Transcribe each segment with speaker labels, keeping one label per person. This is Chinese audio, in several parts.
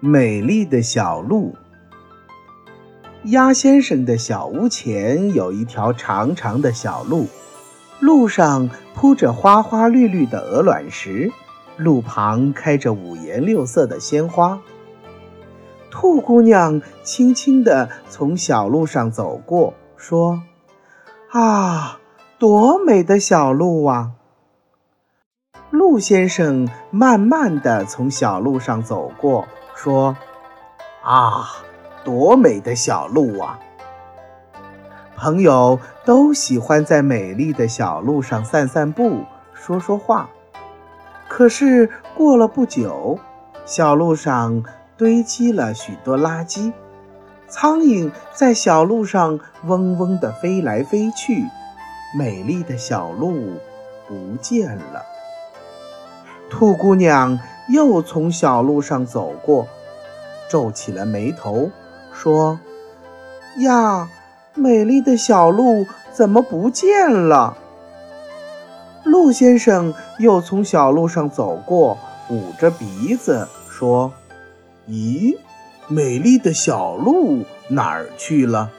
Speaker 1: 美丽的小路。鸭先生的小屋前有一条长长的小路，路上铺着花花绿绿的鹅卵石，路旁开着五颜六色的鲜花。兔姑娘轻轻地从小路上走过，说：“啊，多美的小路啊！”鹿先生慢慢地从小路上走过，说：“啊，多美的小路啊！”朋友都喜欢在美丽的小路上散散步、说说话。可是过了不久，小路上堆积了许多垃圾，苍蝇在小路上嗡嗡地飞来飞去，美丽的小路不见了。兔姑娘又从小路上走过，皱起了眉头，说：“呀，美丽的小鹿怎么不见了？”鹿先生又从小路上走过，捂着鼻子说：“咦，美丽的小鹿哪儿去了？”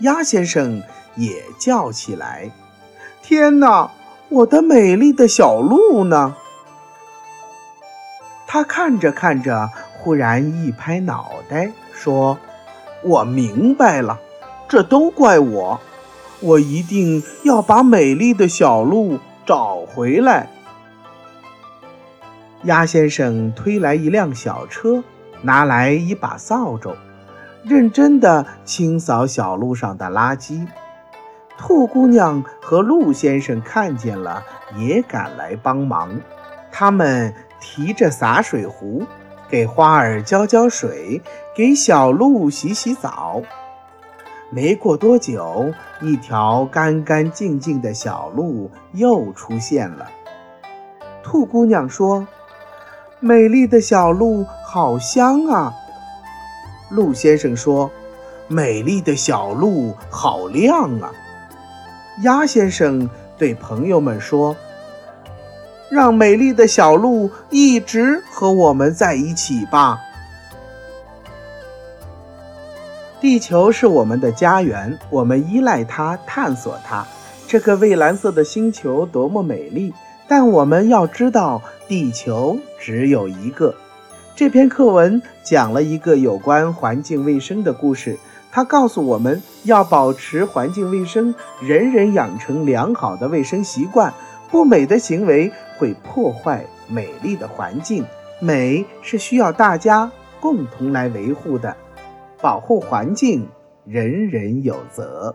Speaker 1: 鸭先生也叫起来：“天哪！”我的美丽的小鹿呢？他看着看着，忽然一拍脑袋，说：“我明白了，这都怪我，我一定要把美丽的小鹿找回来。”鸭先生推来一辆小车，拿来一把扫帚，认真地清扫小路上的垃圾。兔姑娘和鹿先生看见了，也赶来帮忙。他们提着洒水壶，给花儿浇浇水，给小鹿洗洗澡。没过多久，一条干干净净的小路又出现了。兔姑娘说：“美丽的小路好香啊！”鹿先生说：“美丽的小路好亮啊！”鸭先生对朋友们说：“让美丽的小鹿一直和我们在一起吧。地球是我们的家园，我们依赖它，探索它。这个蔚蓝色的星球多么美丽！但我们要知道，地球只有一个。”这篇课文讲了一个有关环境卫生的故事。它告诉我们要保持环境卫生，人人养成良好的卫生习惯。不美的行为会破坏美丽的环境，美是需要大家共同来维护的。保护环境，人人有责。